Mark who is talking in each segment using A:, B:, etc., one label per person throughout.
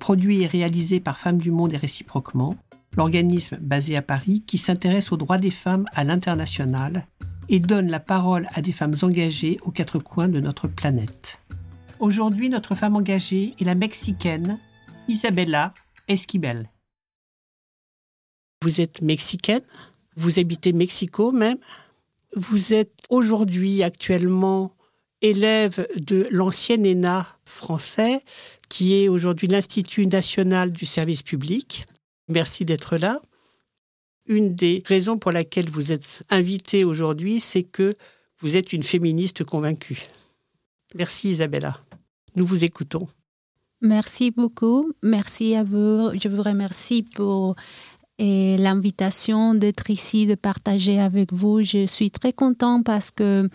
A: produit et réalisé par Femmes du Monde et réciproquement, l'organisme basé à Paris qui s'intéresse aux droits des femmes à l'international et donne la parole à des femmes engagées aux quatre coins de notre planète. Aujourd'hui, notre femme engagée est la Mexicaine Isabella Esquibel. Vous êtes mexicaine, vous habitez Mexico même, vous êtes aujourd'hui actuellement élève de l'ancien ENA français, qui est aujourd'hui l'Institut national du service public. Merci d'être là. Une des raisons pour laquelle vous êtes invitée aujourd'hui, c'est que vous êtes une féministe convaincue. Merci Isabella. Nous vous écoutons.
B: Merci beaucoup. Merci à vous. Je vous remercie pour l'invitation d'être ici, de partager avec vous. Je suis très content parce que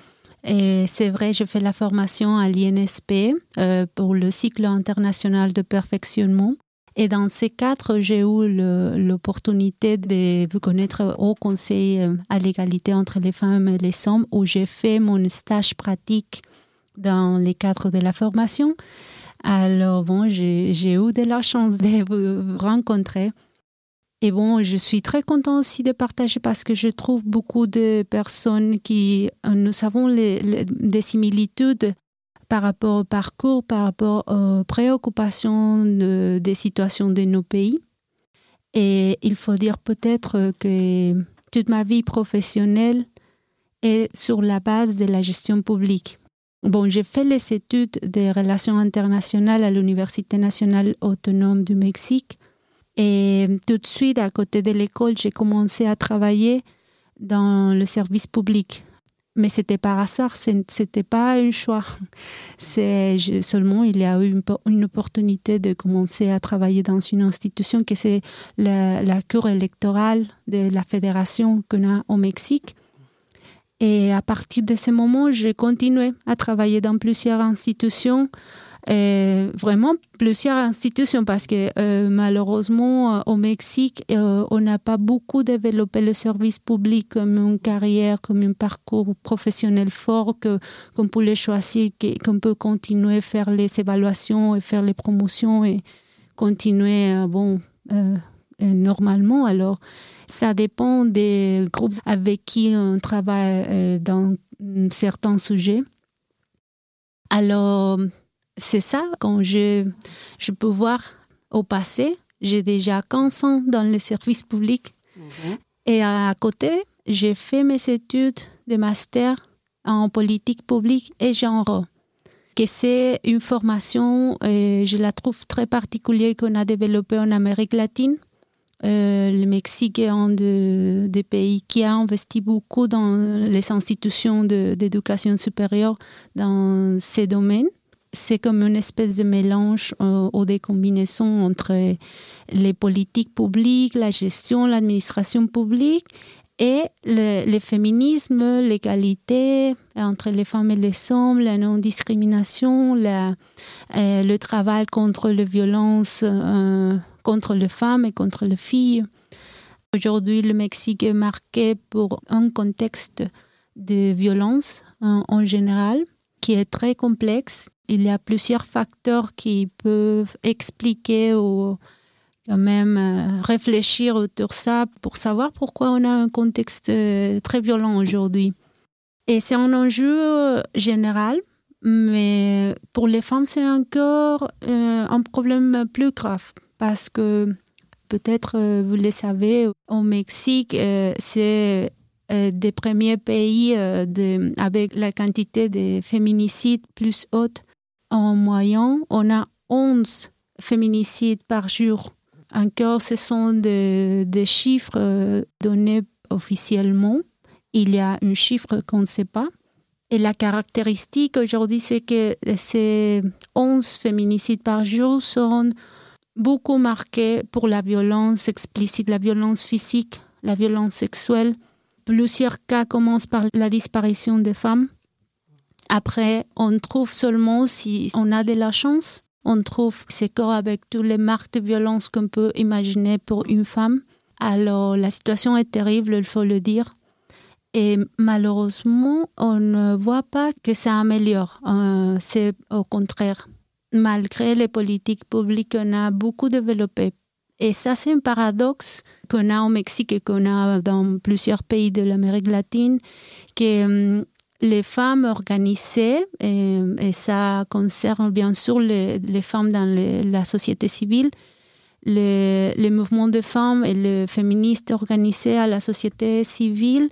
B: c'est vrai, je fais la formation à l'INSP euh, pour le cycle international de perfectionnement. Et dans ces quatre, j'ai eu l'opportunité de vous connaître au Conseil euh, à l'égalité entre les femmes et les hommes, où j'ai fait mon stage pratique dans les cadres de la formation. Alors, bon, j'ai eu de la chance de vous rencontrer. Et bon, je suis très contente aussi de partager parce que je trouve beaucoup de personnes qui, euh, nous avons des similitudes par rapport au parcours, par rapport aux préoccupations des situations de nos pays. Et il faut dire peut-être que toute ma vie professionnelle est sur la base de la gestion publique. Bon, j'ai fait les études des relations internationales à l'Université nationale autonome du Mexique et tout de suite, à côté de l'école, j'ai commencé à travailler dans le service public. Mais c'était par hasard, c'était pas un choix. C'est seulement il y a eu une, opportunité de commencer à travailler dans une institution qui c'est la, la cour électorale de la fédération qu'on a au Mexique. Et à partir de ce moment, j'ai continué à travailler dans plusieurs institutions et vraiment plusieurs institutions parce que euh, malheureusement euh, au Mexique, euh, on n'a pas beaucoup développé le service public comme une carrière, comme un parcours professionnel fort que qu'on peut choisir, qu'on peut continuer à faire les évaluations et faire les promotions et continuer bon normalement. Alors ça dépend des groupes avec qui on travaille dans certains sujets. Alors c'est ça, quand je, je peux voir au passé, j'ai déjà 15 ans dans le service public. Mhm. Et à côté, j'ai fait mes études de master en politique publique et genre que c'est une formation, euh, je la trouve très particulière qu'on a développée en Amérique latine. Euh, le Mexique est un des pays qui a investi beaucoup dans les institutions d'éducation supérieure dans ces domaines c'est comme une espèce de mélange euh, ou des combinaisons entre les politiques publiques, la gestion, l'administration publique et le, féminisme, l'égalité entre les femmes et les hommes, la non-discrimination, euh, le travail contre les violences euh, contre les femmes et contre les filles. Aujourd'hui, le Mexique est marqué pour un contexte de violence en général qui est très complexe il y a plusieurs facteurs qui peuvent expliquer ou quand même euh, réfléchir autour de ça pour savoir pourquoi on a un contexte euh, très violent aujourd'hui. Et c'est un enjeu euh, général, mais pour les femmes, c'est encore un problème plus grave parce que peut-être vous le savez, au Mexique, c'est des premiers pays avec la quantité de féminicides plus haute en moyenne, on a 11 féminicides par jour. Encore, ce sont des, chiffres euh, donnés officiellement. Il y a un chiffre qu'on ne sait pas. Et la caractéristique aujourd'hui, c'est que ces 11 féminicides par jour sont beaucoup marqué pour la violence explicite, la violence physique, la violence sexuelle. Plusieurs cas commencent par la disparition des femmes. Après, on trouve seulement si on a de la chance, on trouve ces corps avec toutes les marques de violence qu'on peut imaginer pour une femme. Alors la situation est terrible, il faut le dire. Et malheureusement, on ne voit pas que ça améliore. Euh, c'est au contraire. Malgré les politiques publiques qu'on a beaucoup développées. Et ça, c'est un paradoxe qu'on a au Mexique et qu'on a dans plusieurs pays de l'Amérique latine, que hum, les femmes organisées, et, ça concerne bien sûr les, femmes dans la société civile, les, les, mouvements de femmes et les féministes organisés à la société civile.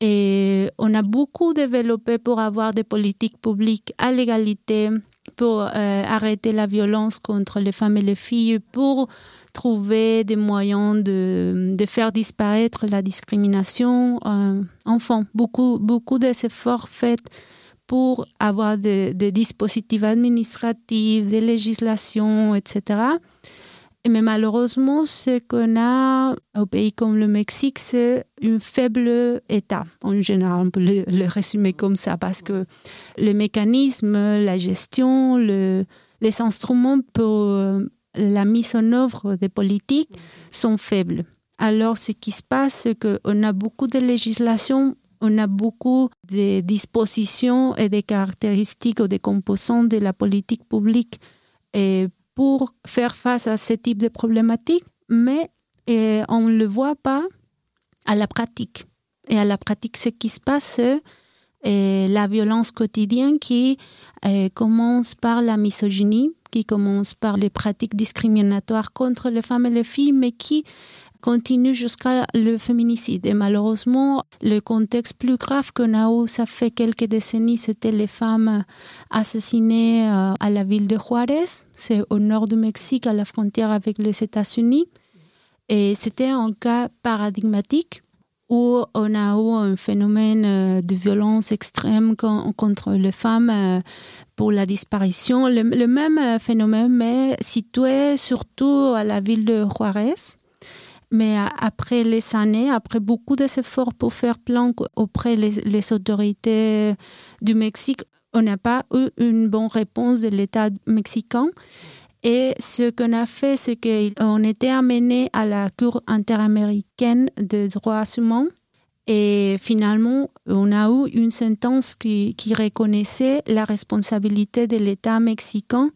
B: Et on a beaucoup développé pour avoir des politiques publiques à l'égalité, pour euh, arrêter la violence contre les femmes et les filles, pour trouver des moyens de, de faire disparaître la discrimination. Euh, enfin, beaucoup, beaucoup d'efforts faits pour avoir des, dispositifs administratifs, des législations, etc. Mais malheureusement, ce qu'on a au pays comme le Mexique, c'est un faible État. En général, on peut le, résumer comme ça parce que le mécanisme, la gestion, le, les instruments pour la mise en œuvre des politiques sont faibles. Alors, ce qui se passe, c'est qu'on a beaucoup de législation, on a beaucoup de dispositions et des caractéristiques ou des composants de la politique publique pour faire face à ce type de problématiques, mais on ne le voit pas à la pratique. Et à la pratique, ce qui se passe, c'est la violence quotidienne qui commence par la misogynie, qui commence par les pratiques discriminatoires contre les femmes et les filles, mais qui continue jusqu'à le féminicide. Et malheureusement, le contexte plus grave qu'on a ça fait quelques décennies, c'était les femmes assassinées euh, à la ville de Juarez, c'est au nord du Mexique, à la frontière avec les États-Unis. Et c'était un cas paradigmatique où on a eu un phénomène euh, de violence extrême contre les femmes euh, pour la disparition. Le, même euh, phénomène, mais situé surtout à la ville de Juarez. Mais après les années, après beaucoup d'efforts pour faire plan auprès des autorités du Mexique, on n'a pas eu une bonne réponse de l'État mexicain. Et ce qu'on a fait, c'est qu'on était amené à la Cour interaméricaine des droits humains. Et finalement, on a eu une sentence qui, qui reconnaissait la responsabilité de l'État mexicain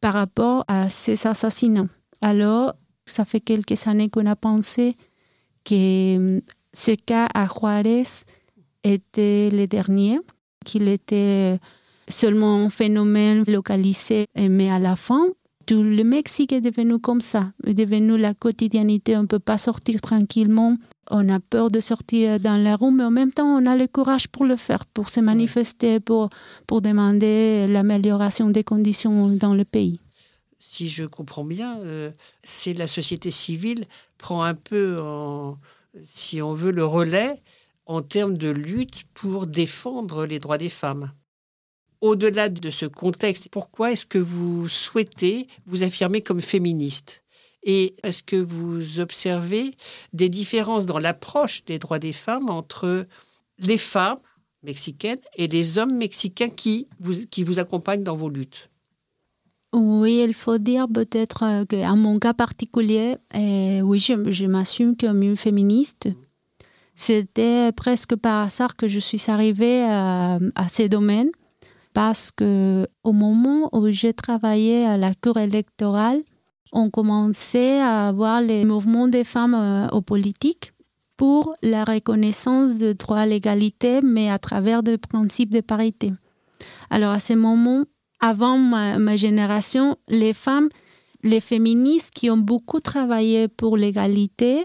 B: par rapport à ces assassinats. Alors, ça fait quelques années qu'on a pensé que hum, ce cas à Juarez était le dernier, qu'il était seulement un phénomène localisé, mais à la fin, tout le Mexique est devenu comme ça, est devenu la quotidiennité. On ne peut pas sortir tranquillement. On a peur de sortir dans la rue, mais en même temps, on a le courage pour le faire, pour se manifester, pour, pour demander l'amélioration des conditions dans le pays.
A: Si je comprends bien, euh, c'est la société civile prend un peu, si on veut, le relais en termes de lutte pour défendre les droits des femmes au-delà de ce contexte, pourquoi est-ce que vous souhaitez vous affirmer comme féministe? Et est-ce que vous observez des différences dans l'approche des droits des femmes entre les femmes mexicaines et les hommes mexicains qui vous, accompagnent dans vos luttes?
B: Oui, il faut dire peut-être euh, qu'en mon cas particulier, euh, oui, je, m'assume comme une féministe. C'était presque par hasard que je suis arrivée à, à ces domaines parce que au moment où j'ai travaillé à la Cour électorale, on commençait à avoir les mouvements des femmes euh, aux politiques pour la reconnaissance de droits à l'égalité, mais à travers des principes de parité. Alors à ce moment, avant ma, génération, les femmes, les féministes qui ont beaucoup travaillé pour l'égalité,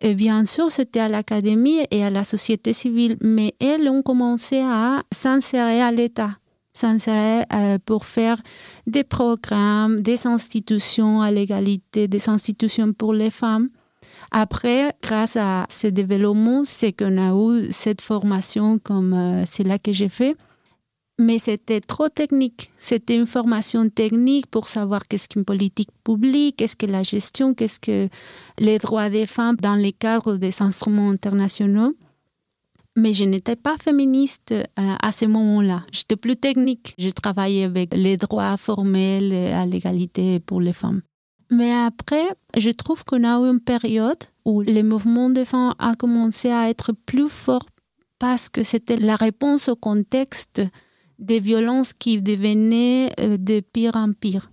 B: eh bien sûr, c'était à l'académie et à la société civile, mais elles ont commencé à s'insérer à l'État euh, pour faire des programmes, des institutions à l'égalité, des institutions pour les femmes. Après, grâce à ce développement, c'est qu'on a eu cette formation comme euh, c'est là que j'ai fait. mais c'était trop technique. C'était une formation technique pour savoir qu'est-ce qu'une politique publique, qu'est-ce que la gestion, qu'est-ce que les droits des femmes dans les cadres des instruments internationaux. Mais je n'étais pas féministe euh, à ce moment-là. J'étais plus technique. Je travaillais avec les droits formels à l'égalité pour les femmes. Mais après, je trouve qu'on a eu une période où le mouvement des femmes a commencé à être plus fort parce que c'était la réponse au contexte des violences qui devenaient euh, de pire en pire.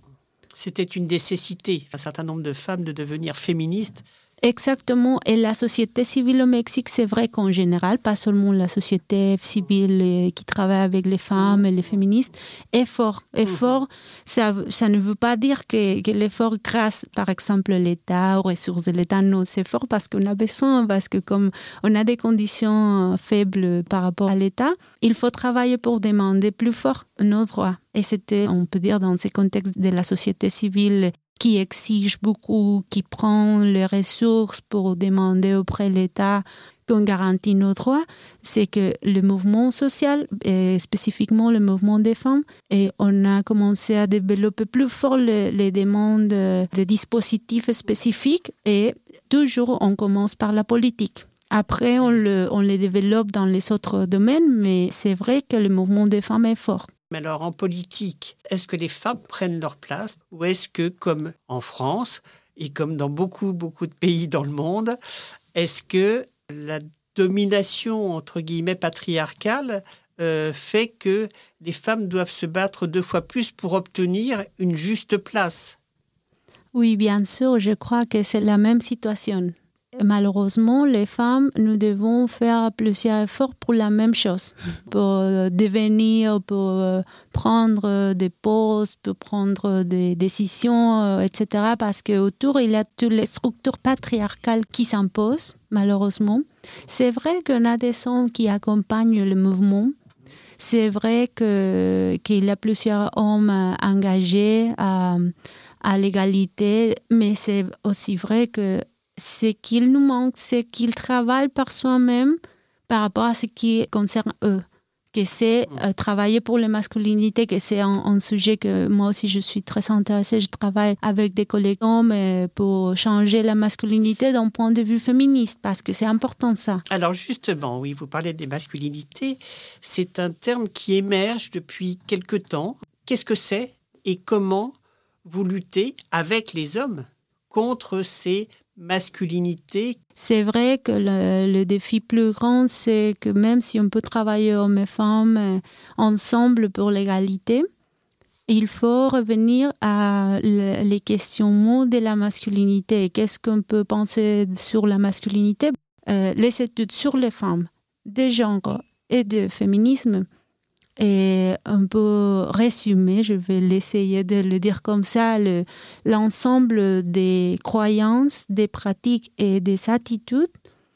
A: C'était une nécessité, un certain nombre de femmes de devenir féministes
B: Exactement. Et la société civile au Mexique, c'est vrai qu'en général, pas seulement la société civile euh, qui travaille avec les femmes et les féministes, est fort. Est mhm. fort, ça, ça ne veut pas dire que, que l'effort grâce, par exemple, l'État, aux ressources de l'État. Non, c'est fort parce qu'on a besoin, parce que comme on a des conditions faibles par rapport à l'État, il faut travailler pour demander plus fort nos droits. Et c'était, on peut dire, dans ces contextes de la société civile qui exige beaucoup, qui prend les ressources pour demander auprès de l'État qu'on garantit nos droits, c'est que le mouvement social, et spécifiquement le mouvement des femmes, et on a commencé à développer plus fort les, demandes de dispositifs spécifiques et toujours on commence par la politique. Après, on, le, on les développe dans les autres domaines, mais c'est vrai que le mouvement des femmes est fort.
A: Mais alors en politique, est-ce que les femmes prennent leur place ou est-ce que, comme en France et comme dans beaucoup, beaucoup de pays dans le monde, est-ce que la domination, entre guillemets, patriarcale euh, fait que les femmes doivent se battre deux fois plus pour obtenir une juste place?
B: Oui, bien sûr, je crois que c'est la même situation malheureusement, les femmes, nous devons faire plusieurs efforts pour la même chose, pour euh, devenir, pour euh, prendre des postes, pour prendre des décisions, euh, etc. Parce qu'autour, il y a toutes les structures patriarcales qui s'imposent, malheureusement. C'est vrai qu'on a des hommes qui accompagnent le mouvement. C'est vrai qu'il y a plusieurs hommes engagés à, à l'égalité, mais c'est aussi vrai que ce qu'il nous manque, c'est qu'ils travaillent par soi-même par rapport à ce qui concerne eux que c'est mm. euh, travailler pour les masculinités, que c'est un, sujet que moi aussi je suis très intéressée. Je travaille avec des collègues hommes euh, pour changer la masculinité d'un point de vue féministe, parce que c'est important ça.
A: Alors justement, oui, vous parlez des masculinités, c'est un terme qui émerge depuis quelque temps. Qu'est-ce que c'est et comment vous luttez avec les hommes contre ces
B: C'est vrai que le, défi plus grand, c'est que même si on peut travailler hommes et femmes euh, ensemble pour l'égalité, il faut revenir à les questionnements de la masculinité. Qu'est-ce qu'on peut penser sur la masculinité? Euh, Les études sur les femmes, de genre et de féminisme et un peu résumé, je vais l'essayer de le dire comme ça, l'ensemble des croyances, des pratiques et des attitudes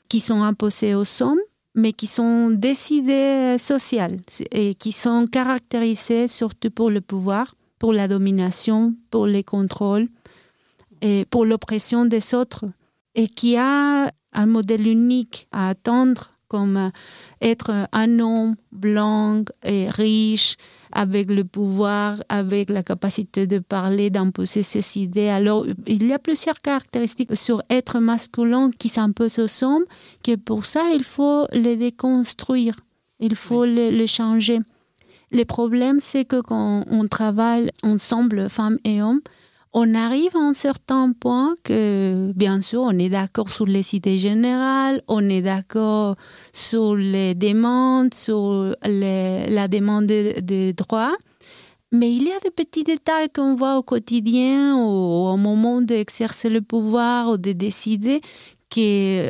B: qui sont imposées aux hommes, mais qui sont décidées sociales et qui sont caractérisées surtout pour le pouvoir, pour la domination, pour les contrôles et pour l'oppression des autres, et qui a un modèle unique à attendre comme euh, être un homme blanc et riche, avec le pouvoir, avec la capacité de parler, d'imposer ses idées. Alors, il y a plusieurs caractéristiques sur être masculin qui s'imposent aux hommes, que pour ça, il faut les déconstruire, il faut les, changer. Le problème, c'est que quand on travaille ensemble, femmes et hommes, on arrive à un certain point que, bien sûr, on est d'accord sur les idées générales, on est d'accord sur les demandes, sur la demande de, droits, mais il y a des petits détails qu'on voit au quotidien ou au moment d'exercer le pouvoir ou de décider qui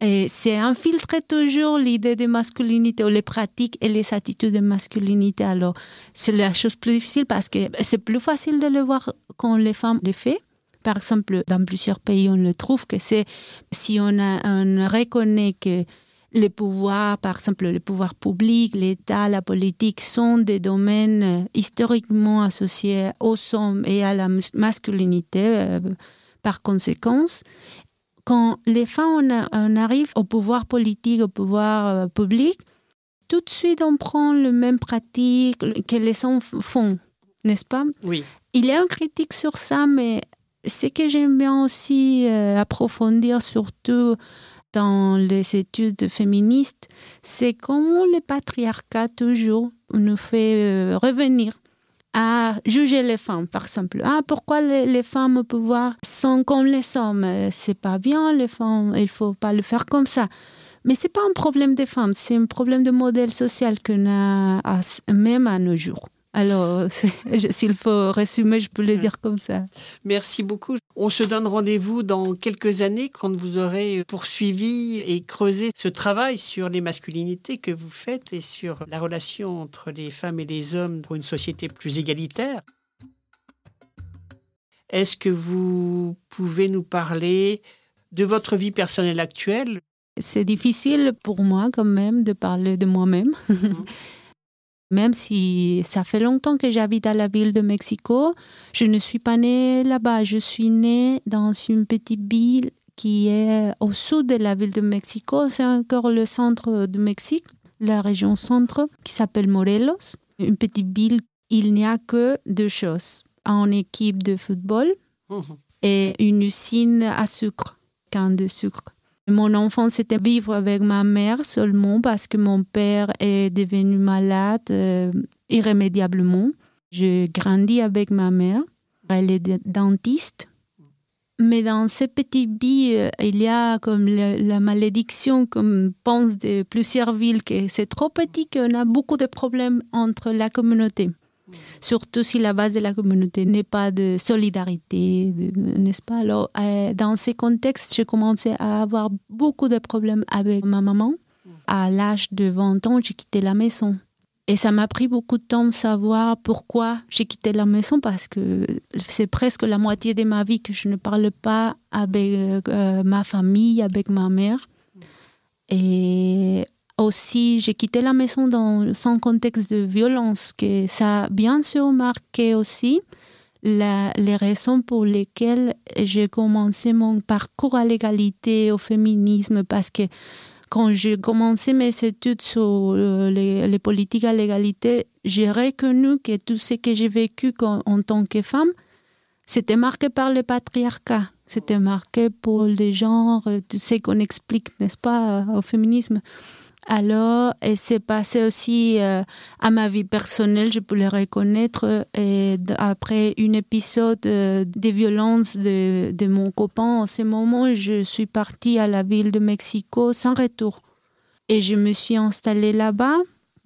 B: c'est infiltrer toujours l'idée de masculinité ou les pratiques et les attitudes de masculinité. Alors, c'est la chose plus difficile parce que c'est plus facile de le voir quand les femmes le font. Par exemple, dans plusieurs pays, on le trouve que c'est si on, on reconnaît que les pouvoirs, par exemple le pouvoir public, l'État, la politique, sont des domaines historiquement associés aux hommes et à la masculinité euh, par conséquence quand les femmes on, arrive au pouvoir politique, au pouvoir euh, public, tout de suite on prend le même pratique que les hommes font, n'est-ce pas?
A: Oui.
B: Il y a une critique sur ça, mais ce que j'aime bien aussi euh, approfondir, surtout dans les études féministes, c'est comment le patriarcat toujours nous fait euh, revenir à juger les femmes, par exemple. Ah, pourquoi les, femmes au pouvoir sont comme les hommes? C'est pas bien, les femmes, il faut pas le faire comme ça. Mais c'est pas un problème des femmes, c'est un problème de modèle social qu'on a même à nos jours. Alors, s'il faut résumer, je peux le dire comme ça.
A: Merci beaucoup. On se donne rendez-vous dans quelques années quand vous aurez poursuivi et creusé ce travail sur les masculinités que vous faites et sur la relation entre les femmes et les hommes pour une société plus égalitaire. Est-ce que vous pouvez nous parler de votre vie personnelle actuelle?
B: C'est difficile pour moi quand même de parler de moi-même. Mhm. Même si ça fait longtemps que j'habite à la ville de Mexico, je ne suis pas née là-bas. Je suis née dans une petite ville qui est au sud de la ville de Mexico. C'est encore le centre du Mexique, la région centre, qui s'appelle Morelos. Une petite ville, il n'y a que deux choses. Une équipe de football et une usine à sucre, canne de sucre. Mon enfant, c'était vivre avec ma mère seulement parce que mon père est devenu malade euh, irrémédiablement. J'ai grandi avec ma mère. Elle est dentiste. Mais dans ce petit vie, euh, il y a comme la, malédiction, comme pense de plusieurs villes, que c'est trop petit qu'on a beaucoup de problèmes entre la communauté surtout si la base de la communauté n'est pas de solidarité, n'est-ce pas? Alors, euh, dans ces contextes, j'ai commencé à avoir beaucoup de problèmes avec ma maman. À l'âge de 20 ans, j'ai quitté la maison. Et ça m'a pris beaucoup de temps de savoir pourquoi j'ai quitté la maison parce que c'est presque la moitié de ma vie que je ne parle pas avec euh, ma famille, avec ma mère. Et aussi, j'ai quitté la maison dans son contexte de violence, que ça a bien sûr marqué aussi les raisons pour lesquelles j'ai commencé mon parcours à l'égalité, au féminisme, parce que quand j'ai commencé mes études sur euh, les, politiques à l'égalité, j'ai reconnu que tout ce que j'ai vécu en tant que femme, c'était marqué par le patriarcat. C'était marqué pour les genres, tout ce qu'on explique, n'est-ce pas, au féminisme. Alors, et c'est passé aussi euh, à ma vie personnelle, je peux le reconnaître. Et après un épisode euh, de violence de, de, mon copain, en ce moment, je suis partie à la ville de Mexico sans retour. Et je me suis installée là-bas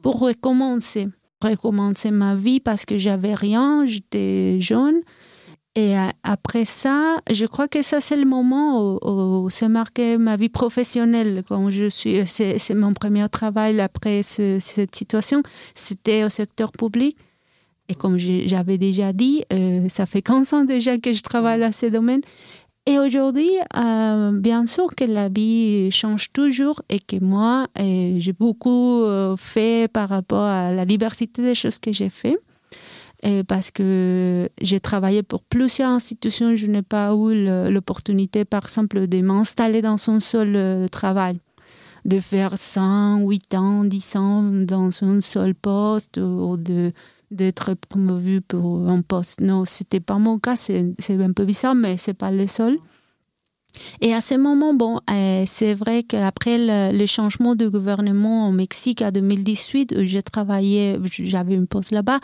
B: pour recommencer. Recommencer ma vie parce que j'avais rien, j'étais jeune. Et après ça, je crois que ça, c'est le moment où, c'est marqué ma vie professionnelle. Quand je suis, c'est, mon premier travail après cette situation. C'était au secteur public. Et comme j'avais déjà dit, euh, ça fait 15 ans déjà que je travaille dans ce domaine. Et aujourd'hui, euh, bien sûr que la vie change toujours et que moi, euh, j'ai beaucoup fait par rapport à la diversité des choses que j'ai fait parce que j'ai travaillé pour plusieurs institutions, je n'ai pas eu l'opportunité, par exemple, de m'installer dans son seul euh, travail, de faire 100, 8 ans, 10 ans dans un seul poste ou de d'être promovu pour un poste. Non, c'était pas mon cas, c'est un peu bizarre, mais c'est pas le seul. Et à ce moment, bon, euh, c'est vrai qu'après le, changement de gouvernement au Mexique en 2018, j'ai travaillé, j'avais une poste là-bas,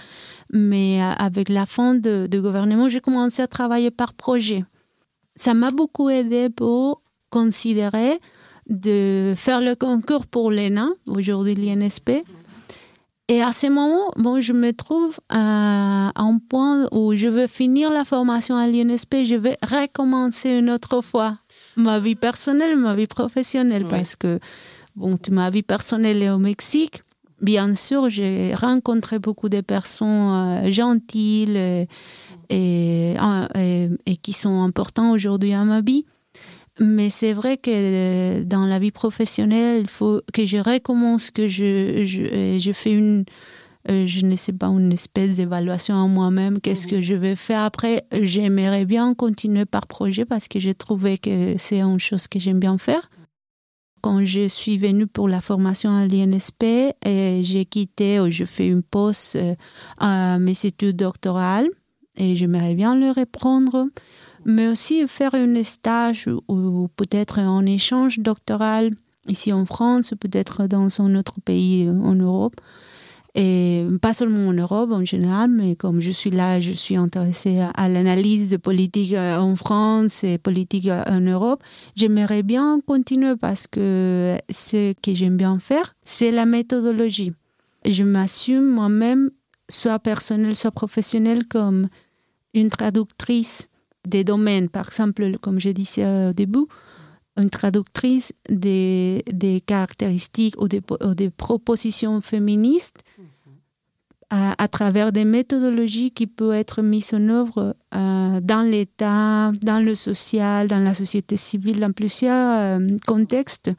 B: mais euh, avec la fin du gouvernement, j'ai commencé à travailler par projet. Ça m'a beaucoup aidé pour considérer de faire le concours pour l'ENA, aujourd'hui l'INSP. Et à ce moment, bon, je me trouve à un point où je veux finir la formation à l'INSP, je vais recommencer une autre fois ma vie personnelle, ma vie professionnelle, parce que bon, ma vie personnelle est au Mexique. Bien sûr, j'ai rencontré beaucoup de personnes euh, gentilles et, et, et, qui sont importantes aujourd'hui à ma vie. Mais c'est vrai que dans la vie professionnelle, il faut que je recommence, que je, je, je fais une, euh, je ne sais pas, une espèce d'évaluation en moi-même, qu'est-ce mhm. que je vais faire après? J'aimerais bien continuer par projet parce que j'ai trouvé que c'est une chose que j'aime bien faire. Quand je suis venue pour la formation à l'INSP, j'ai quitté, ou je fais une pause euh, à mes études doctorales et j'aimerais bien le reprendre, mais aussi faire un stage ou peut-être un échange doctoral ici en France, peut-être dans un autre pays en Europe. Et pas seulement en Europe en général, mais comme je suis là, je suis intéressée à l'analyse de politique euh, en France et politique euh, en Europe. J'aimerais bien continuer parce que ce que j'aime bien faire, c'est la méthodologie. Je m'assume moi-même, soit personnelle, soit professionnelle, comme une traductrice des domaines. Par exemple, comme je disais au début, une traductrice des, des caractéristiques ou des, des propositions féministes à, travers des méthodologies qui peuvent être mises en œuvre euh, dans l'État, dans le social, dans la société civile, dans plusieurs euh, contextes.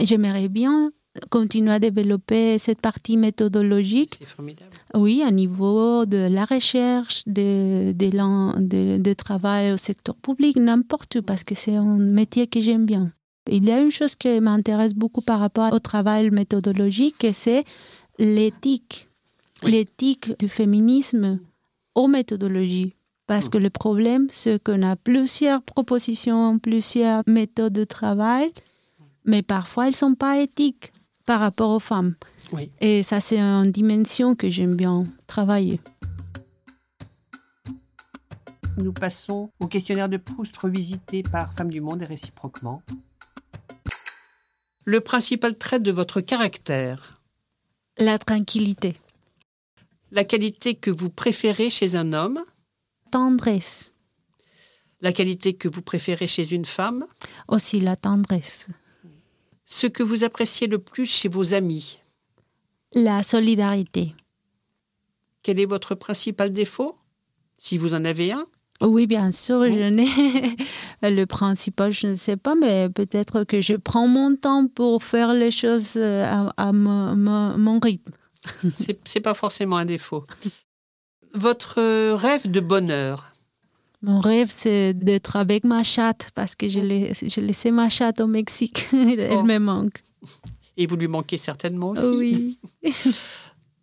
B: J'aimerais bien continuer à développer cette partie méthodologique.
A: C'est formidable.
B: Oui, à niveau de la recherche, de, de, de travail au secteur public, n'importe où, parce que c'est un métier que j'aime bien. Il y a une chose qui m'intéresse beaucoup par rapport au travail méthodologique, c'est l'éthique l'éthique du féminisme aux méthodologies. Parce que le problème, c'est qu'on a plusieurs propositions, plusieurs méthodes de travail, mais parfois elles ne sont pas éthiques par rapport aux femmes. Et ça, c'est une dimension que j'aime bien travailler.
A: Nous passons au questionnaire de Proust revisité par Femmes du Monde et réciproquement. Le principal trait de votre caractère
B: La tranquillité
A: la qualité que vous préférez chez un homme
B: Tendresse.
A: La qualité que vous préférez chez une femme
B: Aussi la tendresse.
A: Ce que vous appréciez le plus chez vos amis
B: La solidarité.
A: Quel est votre principal défaut Si vous en avez un?
B: Oui, bien sûr, je n'ai le principal, je ne sais pas, mais peut-être que je prends mon temps pour faire les choses à, mon rythme.
A: c'est pas forcément un défaut. Votre euh, rêve de bonheur
B: Mon rêve, c'est d'être avec ma chatte parce que j'ai laissé ma chatte au Mexique. Elle oh. me manque.
A: Et vous lui manquez certainement aussi.
B: Oui.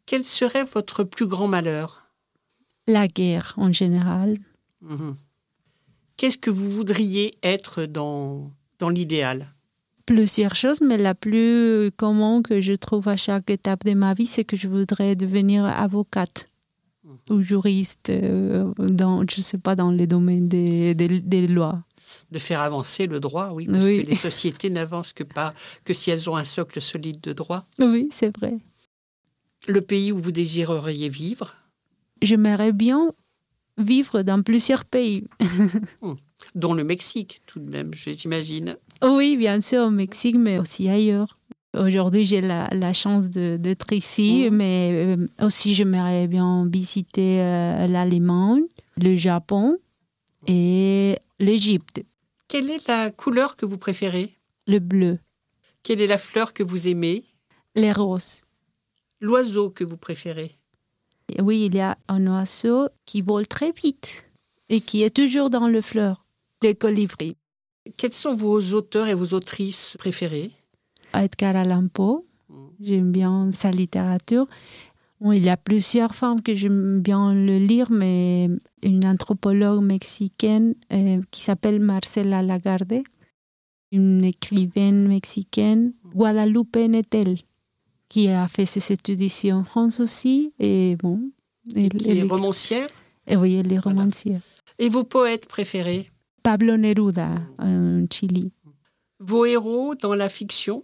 A: Quel serait votre plus grand malheur?
B: La guerre en général.
A: Mhm. Qu'est-ce que vous voudriez être dans, dans l'idéal?
B: Plusieurs choses, mais la plus commune que je trouve à chaque étape de ma vie, c'est que je voudrais devenir avocate. Ou juriste, euh, dans, je sais pas, dans les domaines des, des, lois.
A: De faire avancer le droit, oui, parce que les sociétés n'avancent que pas que si elles ont un socle solide de droit.
B: Oui, c'est vrai.
A: Le pays où vous désireriez vivre?
B: J'aimerais bien vivre dans plusieurs pays.
A: Hmm. Dont le Mexique, tout de même, j'imagine.
B: Oui, bien sûr, au Mexique, mais aussi ailleurs. Aujourd'hui, j'ai la, chance d'être ici, mmh. mais euh, aussi j'aimerais bien visiter euh, l'Allemagne, le Japon et l'Égypte.
A: Quelle est la couleur que vous préférez?
B: Le bleu.
A: Quelle est la fleur que vous aimez?
B: Les roses.
A: L'oiseau que vous préférez?
B: Oui, il y a un oiseau qui vole très vite et qui est toujours dans le fleur, les colibris.
A: Quels sont vos auteurs et vos autrices préférés?
B: Edgar Allan Poe. Mm. J'aime bien sa littérature. il y a plusieurs femmes que j'aime bien le lire, mais une anthropologue mexicaine euh, qui s'appelle Marcela Lagarde, une écrivaine mexicaine, Guadalupe Nettel, qui a fait ses études ici en France aussi. Et bon.
A: Et qui est romancière?
B: Et Oui, elle est romancière.
A: Et vos poètes préférés?
B: Pablo Neruda, en Chili.
A: Vos héros dans la fiction?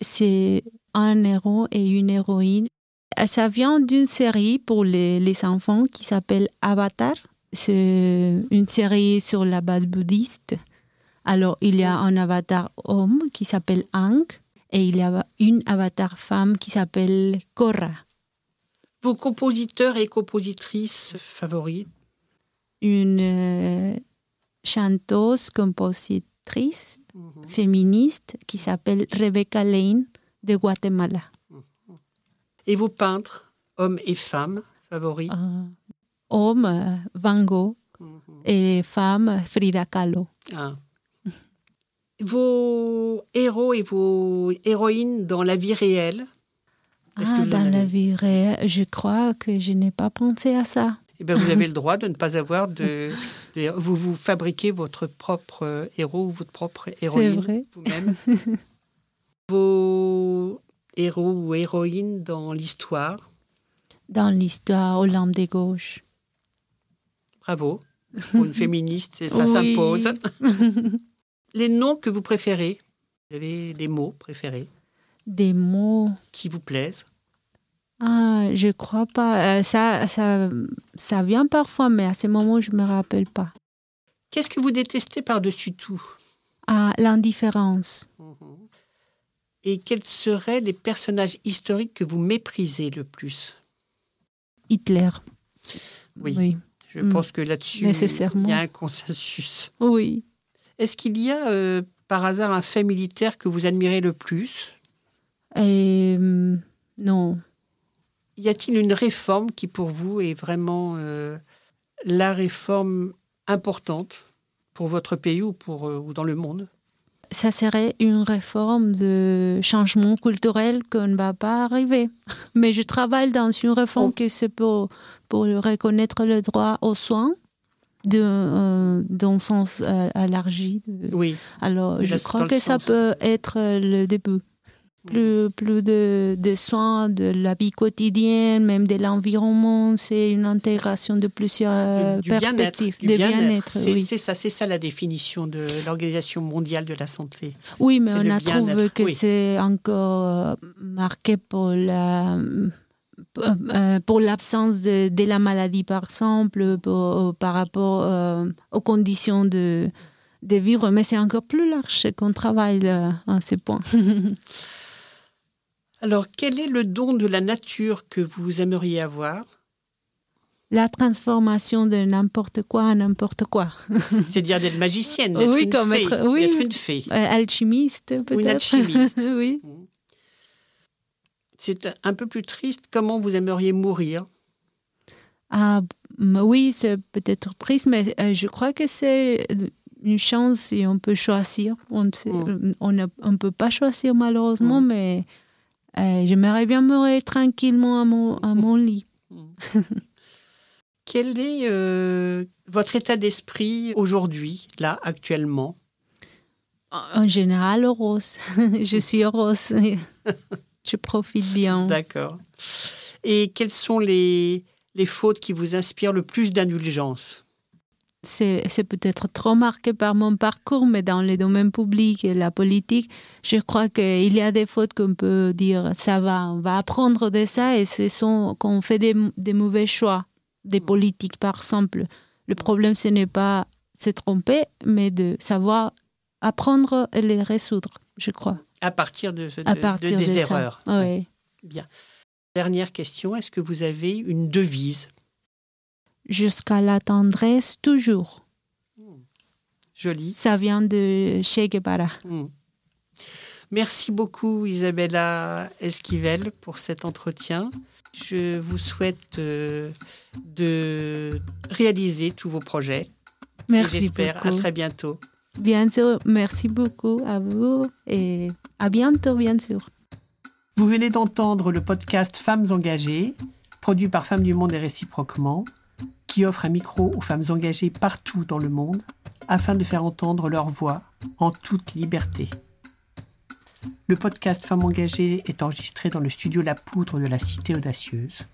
B: C'est un héros et une héroïne. Ça vient d'une série pour les, les enfants qui s'appelle Avatar. C'est une série sur la base bouddhiste. Alors, il y a un avatar homme qui s'appelle Ang et il y a une avatar femme qui s'appelle Korra.
A: Vos compositeurs et compositrices favoris?
B: Une euh, chanteuse, compositrice féministe qui s'appelle Rebecca Lane de Guatemala.
A: Et vos peintres, hommes et femmes favoris?
B: Uh, Hommes, Van Gogh, et femmes, Frida Kahlo.
A: Ah. Vos héros et vos héroïnes dans la vie réelle? Que
B: Ah, dans la vie réelle, je crois que je n'ai pas pensé à ça.
A: Eh bien, vous avez le droit de ne pas avoir de. de- vous vous fabriquez votre propre euh, héros ou votre propre héroïne vous-même. Vos héros ou héroïnes dans l'histoire.
B: Dans l'histoire Olympe des gauches.
A: Bravo. Pour une féministe, et ça
B: Oui.
A: s'impose. Les noms que vous préférez? Vous avez des mots préférés?
B: Des mots.
A: qui vous plaisent?
B: Ah, je crois pas. Euh, ça, ça, ça vient parfois, mais à ce moment, je me rappelle pas.
A: Qu'est-ce que vous détestez par-dessus tout?
B: Ah, l'indifférence.
A: Et quels seraient les personnages historiques que vous méprisez le plus?
B: Hitler.
A: Oui.
B: Oui.
A: Je
B: Mm.
A: pense que là-dessus, il y a un consensus.
B: Oui.
A: Est-ce qu'il y a euh, par hasard un fait militaire que vous admirez le plus?
B: Et hum, non.
A: Y a-t-il une réforme qui pour vous est vraiment euh, la réforme importante pour votre pays ou, pour, euh, ou dans le monde?
B: Ça serait une réforme de changement culturel qu'on ne va pas arriver. Mais je travaille dans une réforme
A: Oh.
B: qui c'est pour, pour reconnaître le droit aux soins de, euh, dans le sens euh, élargi. de-
A: Oui,
B: Alors, je crois que ça
A: sens.
B: peut être le début. Plus, plus de, de soins de la vie quotidienne, même de l'environnement, c'est une intégration de plusieurs
A: du, du bien-être.
B: perspectives.
A: du
B: de
A: bien-être. c'est
B: oui.
A: c'est ça, c'est ça la définition de l'Organisation mondiale de la santé.
B: Oui, mais on a trouvé que
A: oui.
B: c'est encore euh, marqué pour la euh, pour l'absence de, de la maladie, par exemple, pour- par rapport euh, aux conditions de, de vivre. Mais c'est encore plus large qu'on travaille euh, à ce point.
A: Alors, quel est le don de la nature que vous aimeriez avoir?
B: La transformation de n'importe quoi en n'importe quoi.
A: C'est-à-dire d'être magicienne, d'être
B: Oui,
A: une,
B: comme
A: fée,
B: être- oui.
A: une fée.
B: Euh, alchimiste, peut-être.
A: alchimiste.
B: oui.
A: C'est un peu plus triste. Comment vous aimeriez mourir?
B: Ah, oui, c'est peut-être triste, mais euh, je crois que c'est une chance si on peut choisir. On ne sait-
A: Mm.
B: on ne on peut pas choisir malheureusement,
A: Mm.
B: mais euh, j'aimerais bien mourir tranquillement à mon, à mon lit.
A: Quel est euh, votre état d'esprit aujourd'hui, là, actuellement?
B: En en général, rose. je suis rose. je profite bien.
A: D'accord. Et quelles sont les, les fautes qui vous inspirent le plus d'indulgence?
B: C'est peut-être trop marqué par mon parcours, mais dans les domaines publics et la politique, je crois qu'il y a des fautes qu'on peut dire, ça va, on va apprendre de ça et ce sont qu'on fait des, des mauvais choix, des politiques par exemple. Le problème, ce n'est pas se tromper, mais de savoir apprendre et les résoudre, je crois.
A: à partir de, de-
B: À
A: de-
B: partir
A: des
B: de
A: erreurs
B: Oui.
A: Bien. Dernière question, est-ce que vous avez une devise
B: Jusqu'à la tendresse, toujours.
A: jolie
B: Ça vient de Che Guevara.
A: Hmm. Merci beaucoup Isabella Esquivel pour cet entretien. Je vous souhaite euh, de réaliser tous vos projets. Et
B: Merci
A: J'espère à très bientôt.
B: Bien sûr, merci beaucoup à vous et à bientôt, bien sûr.
A: Vous venez d'entendre le podcast Femmes engagées, produit par Femmes du Monde et réciproquement, qui offre un micro aux femmes engagées partout dans le monde afin de faire entendre leur voix en toute liberté. Le podcast Femmes engagées est enregistré dans le studio La Poudre de la Cité Audacieuse.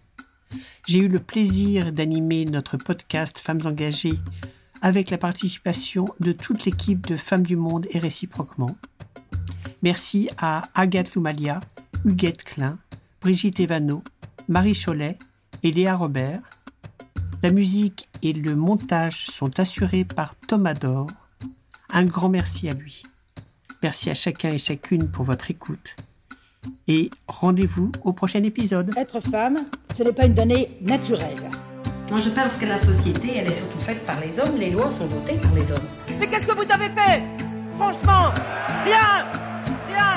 A: J'ai eu le plaisir d'animer notre podcast Femmes engagées avec la participation de toute l'équipe de Femmes du Monde et réciproquement. Merci à Agathe Loumalia, Huguette Klein, Brigitte Evano, Marie Cholet et Léa Robert. La musique et le montage sont assurés par Thomas Dor. Un grand merci à lui. Merci à chacun et chacune pour votre écoute. Et rendez-vous au prochain épisode.
C: Être femme, ce n'est pas une donnée naturelle.
D: Moi, je pense que la société, elle est surtout faite par les hommes. Les lois sont votées par les hommes.
E: Mais qu'est-ce que vous avez fait? Franchement, rien Rien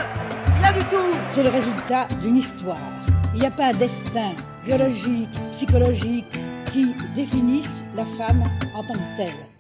E: Rien du tout
C: C'est le résultat d'une histoire. Il n'y a pas un destin biologique, psychologique qui définisse la femme en tant que telle.